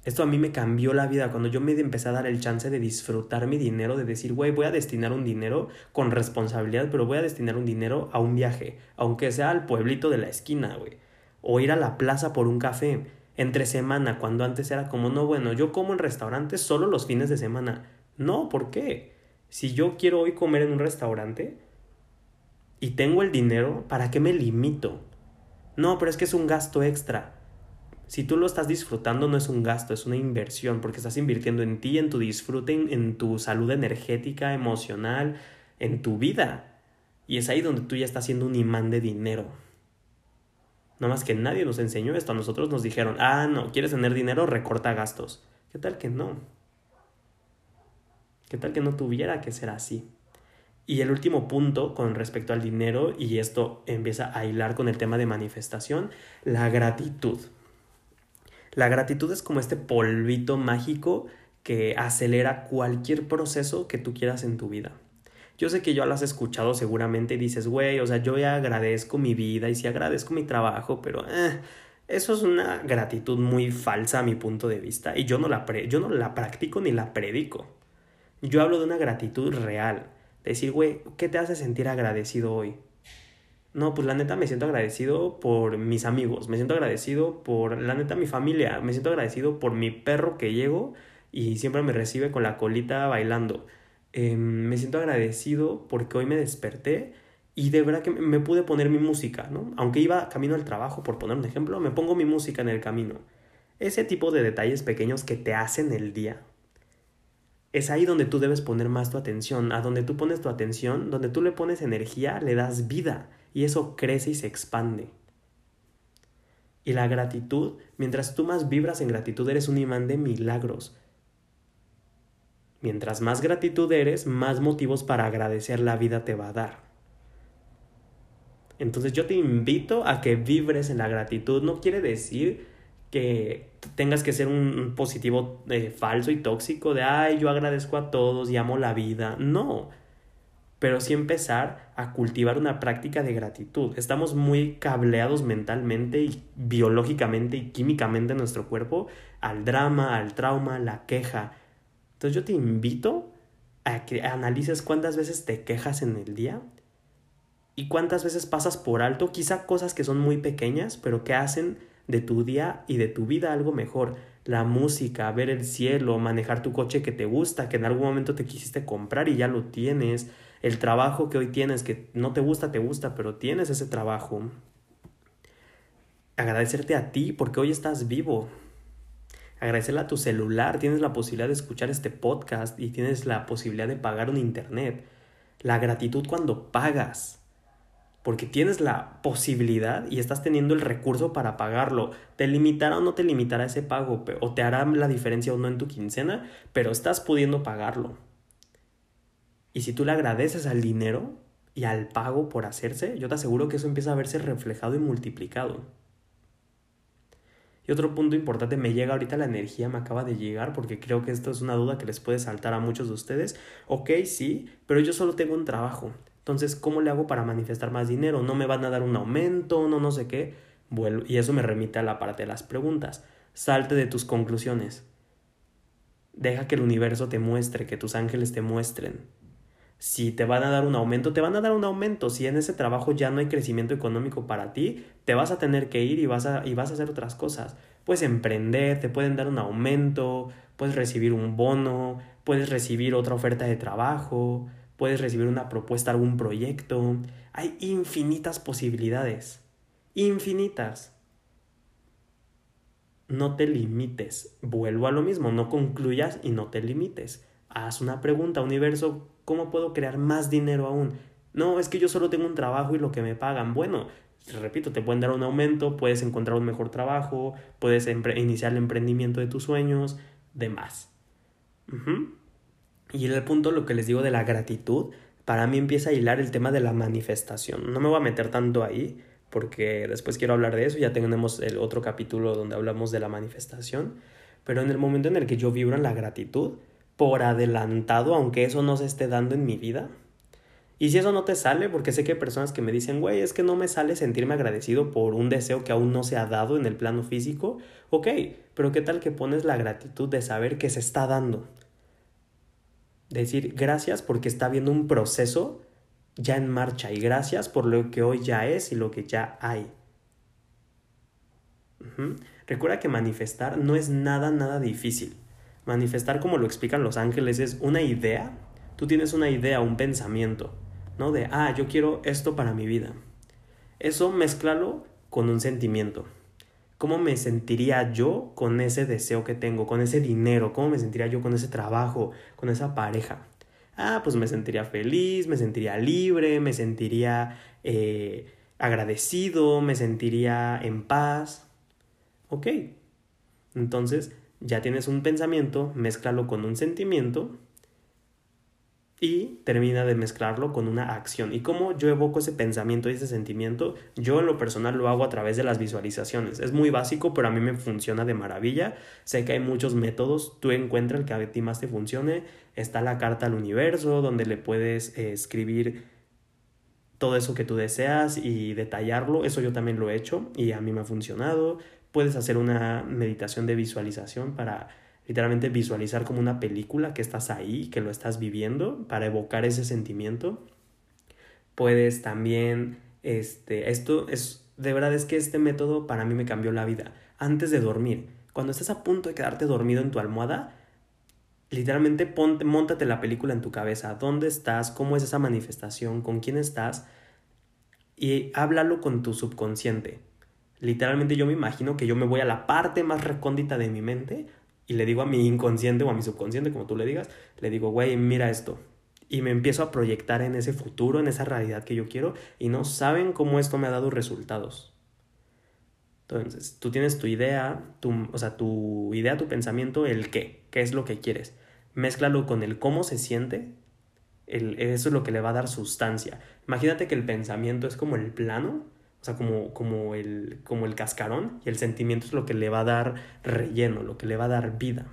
Esto a mí me cambió la vida cuando yo me empecé a dar el chance de disfrutar mi dinero, de decir, güey, voy a destinar un dinero con responsabilidad, pero voy a destinar un dinero a un viaje, aunque sea al pueblito de la esquina, güey. O ir a la plaza por un café, entre semana, cuando antes era como, no, bueno, yo como en restaurantes solo los fines de semana. No, ¿por qué? Si yo quiero hoy comer en un restaurante y tengo el dinero, ¿para qué me limito? No, pero es que es un gasto extra. Si tú lo estás disfrutando no es un gasto, es una inversión, porque estás invirtiendo en ti, en tu disfrute, en, tu salud energética, emocional, en tu vida. Y es ahí donde tú ya estás siendo un imán de dinero. No más que nadie nos enseñó esto. A nosotros nos dijeron, ah, no, quieres tener dinero, recorta gastos. ¿Qué tal que no? ¿Qué tal que no tuviera que ser así? Y el último punto con respecto al dinero, y esto empieza a hilar con el tema de manifestación, la gratitud. La gratitud es como este polvito mágico que acelera cualquier proceso que tú quieras en tu vida. Yo sé que ya lo has escuchado seguramente y dices, güey, o sea, yo ya agradezco mi vida y sí agradezco mi trabajo, pero eh, eso es una gratitud muy falsa a mi punto de vista y yo no la, yo no la practico ni la predico. Yo hablo de una gratitud real. Decir, güey, ¿qué te hace sentir agradecido hoy? No, pues la neta me siento agradecido por mis amigos, me siento agradecido por la neta mi familia, me siento agradecido por mi perro que llego y siempre me recibe con la colita bailando. Em, me siento agradecido porque hoy me desperté y de verdad que me pude poner mi música, ¿no? Aunque iba camino al trabajo, por poner un ejemplo, me pongo mi música en el camino. Ese tipo de detalles pequeños que te hacen el día. Es ahí donde tú debes poner más tu atención, a donde tú pones tu atención, donde tú le pones energía, le das vida y eso crece y se expande. Y la gratitud, mientras tú más vibras en gratitud, eres un imán de milagros. Mientras más gratitud eres, más motivos para agradecer la vida te va a dar. Entonces yo te invito a que vibres en la gratitud. No quiere decir que tengas que ser un positivo eh, falso y tóxico de, ay, yo agradezco a todos y amo la vida. No, pero sí empezar a cultivar una práctica de gratitud. Estamos muy cableados mentalmente y biológicamente y químicamente en nuestro cuerpo al drama, al trauma, la queja. Entonces yo te invito a que analices cuántas veces te quejas en el día y cuántas veces pasas por alto, quizá cosas que son muy pequeñas, pero que hacen de tu día y de tu vida algo mejor. La música, ver el cielo, manejar tu coche que te gusta, que en algún momento te quisiste comprar y ya lo tienes, el trabajo que hoy tienes, que no te gusta, te gusta, pero tienes ese trabajo. Agradecerte a ti porque hoy estás vivo, agradecerle a tu celular, tienes la posibilidad de escuchar este podcast y tienes la posibilidad de pagar un internet. La gratitud cuando pagas, porque tienes la posibilidad y estás teniendo el recurso para pagarlo. Te limitará o no te limitará ese pago, o te hará la diferencia o no en tu quincena, pero estás pudiendo pagarlo. Y si tú le agradeces al dinero y al pago por hacerse, yo te aseguro que eso empieza a verse reflejado y multiplicado. Y otro punto importante, me llega ahorita la energía, me acaba de llegar, porque creo que esto es una duda que les puede saltar a muchos de ustedes. Ok, sí, pero yo solo tengo un trabajo. Entonces, ¿cómo le hago para manifestar más dinero? No me van a dar un aumento, no, no sé qué. Bueno, y eso me remite a la parte de las preguntas. Salte de tus conclusiones. Deja que el universo te muestre, que tus ángeles te muestren. Si te van a dar un aumento, te van a dar un aumento. Si en ese trabajo ya no hay crecimiento económico para ti, te vas a tener que ir y vas a, y vas a hacer otras cosas. Puedes emprender, te pueden dar un aumento, puedes recibir un bono, puedes recibir otra oferta de trabajo, puedes recibir una propuesta, algún proyecto. Hay infinitas posibilidades. Infinitas. No te limites. Vuelvo a lo mismo, no concluyas y no te limites. Haz una pregunta, universo, ¿Cómo puedo crear más dinero aún? No, es que yo solo tengo un trabajo y lo que me pagan. Bueno, repito, te pueden dar un aumento, puedes encontrar un mejor trabajo, puedes iniciar el emprendimiento de tus sueños, demás. Y en el punto, lo que les digo de la gratitud, para mí empieza a hilar el tema de la manifestación. No me voy a meter tanto ahí, porque después quiero hablar de eso, ya tenemos el otro capítulo donde hablamos de la manifestación, pero en el momento en el que yo vibro en la gratitud, por adelantado, aunque eso no se esté dando en mi vida. Y si eso no te sale, porque sé que hay personas que me dicen, güey, es que no me sale sentirme agradecido por un deseo que aún no se ha dado en el plano físico, ok, pero ¿qué tal que pones la gratitud de saber que se está dando? Decir gracias porque está habiendo un proceso ya en marcha y gracias por lo que hoy ya es y lo que ya hay. Recuerda que manifestar no es nada, nada difícil. Manifestar, como lo explican los ángeles, es una idea. Tú tienes una idea, un pensamiento, ¿no? De, ah, yo quiero esto para mi vida. Eso mezclalo con un sentimiento. ¿Cómo me sentiría yo con ese deseo que tengo, con ese dinero? ¿Cómo me sentiría yo con ese trabajo, con esa pareja? Ah, pues me sentiría feliz, me sentiría libre, me sentiría eh, agradecido, me sentiría en paz. Ok. Entonces, ya tienes un pensamiento, mézclalo con un sentimiento y termina de mezclarlo con una acción. ¿Y cómo yo evoco ese pensamiento y ese sentimiento? Yo en lo personal lo hago a través de las visualizaciones. Es muy básico, pero a mí me funciona de maravilla. Sé que hay muchos métodos, tú encuentra el que a ti más te funcione. Está la carta al universo, donde le puedes eh, escribir todo eso que tú deseas y detallarlo. Eso yo también lo he hecho y a mí me ha funcionado. Puedes hacer una meditación de visualización para literalmente visualizar como una película que estás ahí, que lo estás viviendo, para evocar ese sentimiento. Puedes también, este, esto es, de verdad es que este método para mí me cambió la vida. Antes de dormir, cuando estás a punto de quedarte dormido en tu almohada, literalmente ponte, montate la película en tu cabeza. ¿Dónde estás? ¿Cómo es esa manifestación? ¿Con quién estás? Y háblalo con tu subconsciente. Literalmente yo me imagino que yo me voy a la parte más recóndita de mi mente y le digo a mi inconsciente o a mi subconsciente, como tú le digas, le digo, güey, mira esto. Y me empiezo a proyectar en ese futuro, en esa realidad que yo quiero, y no saben cómo esto me ha dado resultados. Entonces, tú tienes tu idea, tu, o sea, tu idea, tu pensamiento, el qué, qué es lo que quieres. Mézclalo con el cómo se siente, el, eso es lo que le va a dar sustancia. Imagínate que el pensamiento es como el plano o sea, como, como, el, como el cascarón y el sentimiento es lo que le va a dar relleno, lo que le va a dar vida.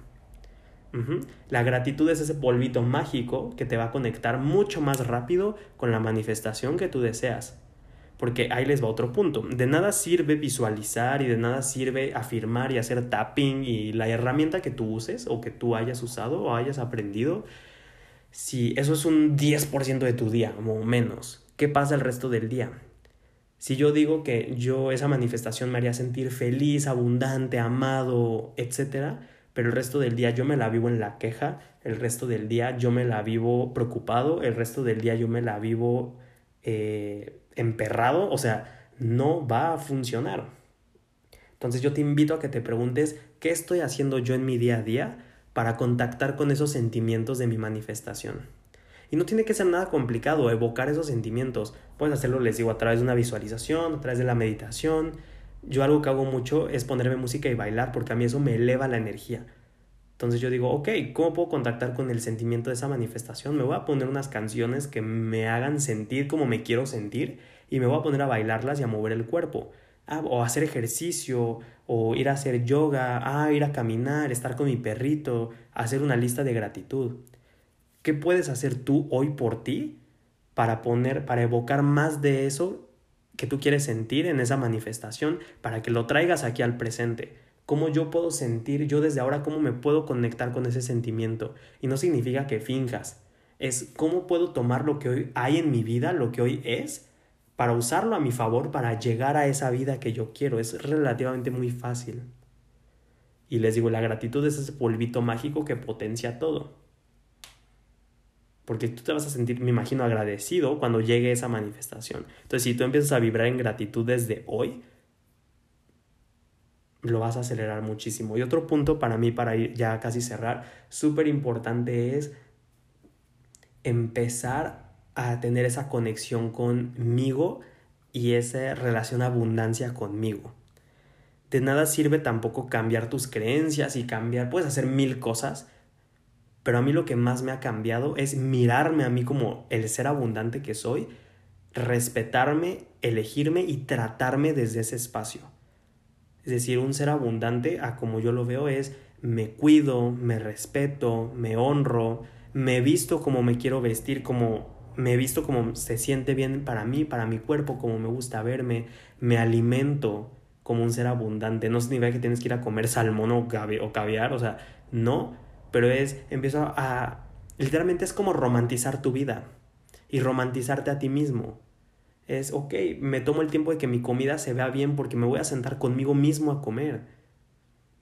La gratitud es ese polvito mágico que te va a conectar mucho más rápido con la manifestación que tú deseas. Porque ahí les va otro punto. De nada sirve visualizar y de nada sirve afirmar y hacer tapping y la herramienta que tú uses o que tú hayas usado o hayas aprendido. Si eso es un 10% de tu día o menos, ¿qué pasa el resto del día? Si yo digo que yo esa manifestación me haría sentir feliz, abundante, amado, etc., pero el resto del día yo me la vivo en la queja, el resto del día yo me la vivo preocupado, el resto del día yo me la vivo eh, emperrado, o sea, no va a funcionar. Entonces yo te invito a que te preguntes qué estoy haciendo yo en mi día a día para contactar con esos sentimientos de mi manifestación. Y no tiene que ser nada complicado evocar esos sentimientos. Puedes hacerlo, les digo, a través de una visualización, a través de la meditación. Yo algo que hago mucho es ponerme música y bailar porque a mí eso me eleva la energía. Entonces yo digo, ok, ¿cómo puedo contactar con el sentimiento de esa manifestación? Me voy a poner unas canciones que me hagan sentir como me quiero sentir y me voy a poner a bailarlas y a mover el cuerpo. Ah, o hacer ejercicio, o ir a hacer yoga, ah, ir a caminar, estar con mi perrito, hacer una lista de gratitud. ¿Qué puedes hacer tú hoy por ti para poner, para evocar más de eso que tú quieres sentir en esa manifestación, para que lo traigas aquí al presente? ¿Cómo yo puedo sentir yo desde ahora, cómo me puedo conectar con ese sentimiento? Y no significa que finjas, es cómo puedo tomar lo que hoy hay en mi vida, lo que hoy es, para usarlo a mi favor, para llegar a esa vida que yo quiero. Es relativamente muy fácil. Y les digo, la gratitud es ese polvito mágico que potencia todo porque tú te vas a sentir, me imagino, agradecido cuando llegue esa manifestación. Entonces, si tú empiezas a vibrar en gratitud desde hoy, lo vas a acelerar muchísimo. Y otro punto para mí, para ir ya casi cerrar, súper importante es empezar a tener esa conexión conmigo y esa relación abundancia conmigo. De nada sirve tampoco cambiar tus creencias y cambiar, puedes hacer mil cosas, pero a mí lo que más me ha cambiado es mirarme a mí como el ser abundante que soy, respetarme, elegirme y tratarme desde ese espacio. Es decir, un ser abundante, a como yo lo veo, es me cuido, me respeto, me honro, me visto como me quiero vestir, como me visto como se siente bien para mí, para mi cuerpo, como me gusta verme, me alimento como un ser abundante. No significa que tienes que ir a comer salmón o, caviar, o sea, no, pero es, empiezo a, literalmente es como romantizar tu vida y romantizarte a ti mismo. Es, ok, me tomo el tiempo de que mi comida se vea bien porque me voy a sentar conmigo mismo a comer.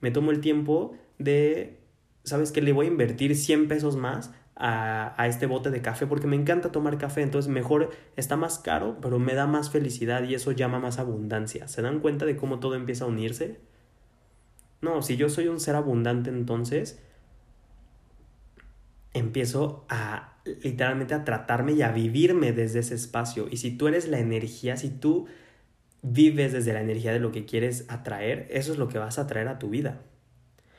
Me tomo el tiempo de, ¿sabes qué? Le voy a invertir 100 pesos más a, a, este bote de café porque me encanta tomar café, entonces mejor está más caro, pero me da más felicidad y eso llama más abundancia. ¿Se dan cuenta de cómo todo empieza a unirse? No, si yo soy un ser abundante entonces, empiezo a literalmente a tratarme y a vivirme desde ese espacio. Y si tú eres la energía, si tú vives desde la energía de lo que quieres atraer, eso es lo que vas a atraer a tu vida.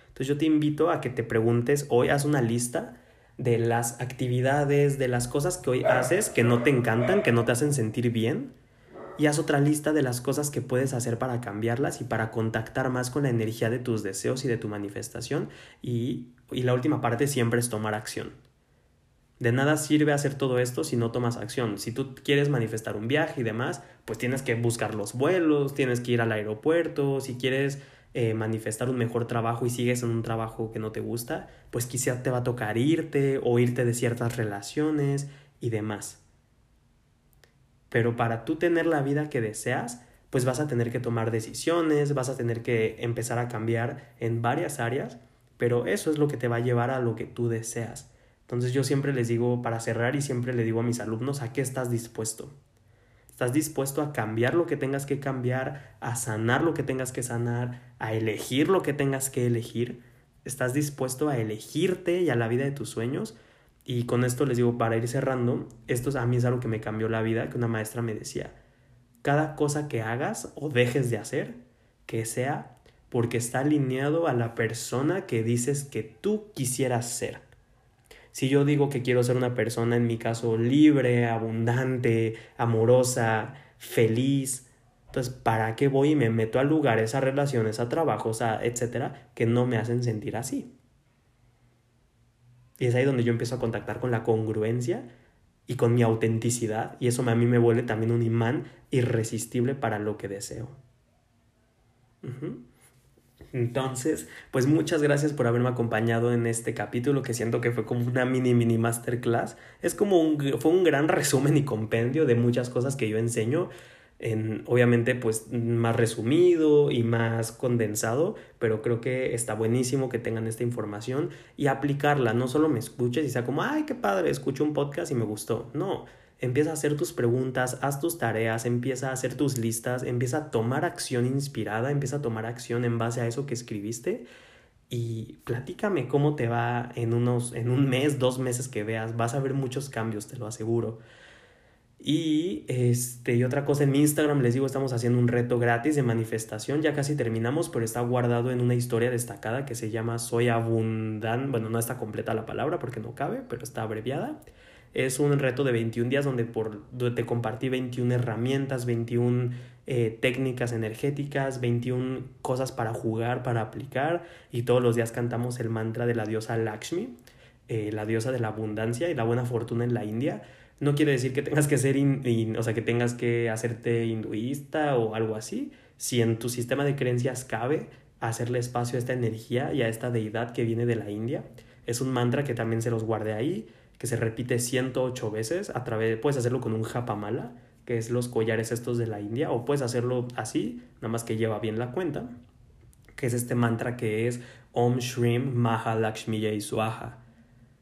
Entonces yo te invito a que te preguntes hoy, haz una lista de las actividades, de las cosas que hoy haces que no te encantan, que no te hacen sentir bien. Y haz otra lista de las cosas que puedes hacer para cambiarlas y para contactar más con la energía de tus deseos y de tu manifestación. Y, y la última parte siempre es tomar acción. De nada sirve hacer todo esto si no tomas acción. Si tú quieres manifestar un viaje y demás, pues tienes que buscar los vuelos, tienes que ir al aeropuerto, si quieres eh, manifestar un mejor trabajo y sigues en un trabajo que no te gusta, pues quizá te va a tocar irte o irte de ciertas relaciones y demás. Pero para tú tener la vida que deseas, pues vas a tener que tomar decisiones, vas a tener que empezar a cambiar en varias áreas, pero eso es lo que te va a llevar a lo que tú deseas. Entonces yo siempre les digo, para cerrar y siempre le digo a mis alumnos, ¿a qué estás dispuesto? ¿Estás dispuesto a cambiar lo que tengas que cambiar, a sanar lo que tengas que sanar, a elegir lo que tengas que elegir? ¿Estás dispuesto a elegirte y a la vida de tus sueños? Y con esto les digo, para ir cerrando, esto a mí es algo que me cambió la vida, que una maestra me decía, cada cosa que hagas o dejes de hacer, que sea porque está alineado a la persona que dices que tú quisieras ser. Si yo digo que quiero ser una persona, en mi caso, libre, abundante, amorosa, feliz, entonces, ¿para qué voy y me meto a lugares, a relaciones, a trabajos, a etcétera, que no me hacen sentir así? Y es ahí donde yo empiezo a contactar con la congruencia y con mi autenticidad, y eso a mí me vuelve también un imán irresistible para lo que deseo. Entonces, pues muchas gracias por haberme acompañado en este capítulo que siento que fue como una mini mini masterclass. Es como un fue un gran resumen y compendio de muchas cosas que yo enseño en obviamente pues más resumido y más condensado, pero creo que está buenísimo que tengan esta información y aplicarla, no solo me escuches y sea como, "Ay, qué padre, escucho un podcast y me gustó." No, Empieza a hacer tus preguntas, haz tus tareas, empieza a hacer tus listas, empieza a tomar acción inspirada, empieza a tomar acción en base a eso que escribiste y platícame cómo te va en unos en un mes, dos meses que veas, vas a ver muchos cambios, te lo aseguro. Y este y otra cosa en mi Instagram les digo, estamos haciendo un reto gratis de manifestación, ya casi terminamos, pero está guardado en una historia destacada que se llama Soy abundante, bueno, no está completa la palabra porque no cabe, pero está abreviada. Es un reto de 21 días donde, por, te compartí 21 herramientas, 21 eh, técnicas energéticas, 21 cosas para jugar, para aplicar y todos los días cantamos el mantra de la diosa Lakshmi, eh, la diosa de la abundancia y la buena fortuna en la India. No quiere decir que tengas que ser, o sea, que tengas que hacerte hinduista o algo así. Si en tu sistema de creencias cabe hacerle espacio a esta energía y a esta deidad que viene de la India, es un mantra que también se los guarde ahí que se repite 108 veces a través, puedes hacerlo con un japamala, que es los collares estos de la India, o puedes hacerlo así, nada más que lleva bien la cuenta, que es este mantra que es Om Shrim Maha Lakshmi Swaha.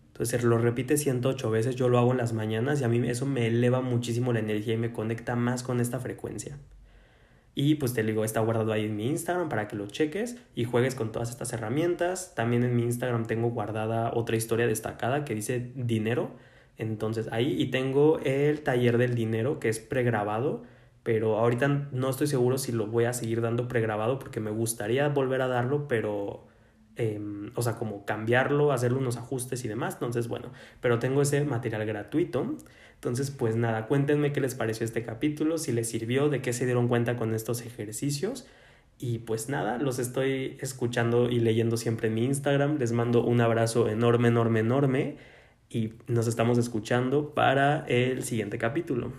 Entonces lo repite 108 veces, yo lo hago en las mañanas y a mí eso me eleva muchísimo la energía y me conecta más con esta frecuencia. Y pues te digo, está guardado ahí en mi Instagram para que lo cheques y juegues con todas estas herramientas. También en mi Instagram tengo guardada otra historia destacada que dice dinero. Entonces ahí y tengo el taller del dinero que es pregrabado, pero ahorita no estoy seguro si lo voy a seguir dando pregrabado porque me gustaría volver a darlo, pero em, o sea, como cambiarlo, hacerle unos ajustes y demás. Entonces, bueno, pero tengo ese material gratuito. Entonces, pues nada, cuéntenme qué les pareció este capítulo, si les sirvió, de qué se dieron cuenta con estos ejercicios. Y pues nada, los estoy escuchando y leyendo siempre en mi Instagram. Les mando un abrazo enorme, enorme, enorme. Y nos estamos escuchando para el siguiente capítulo.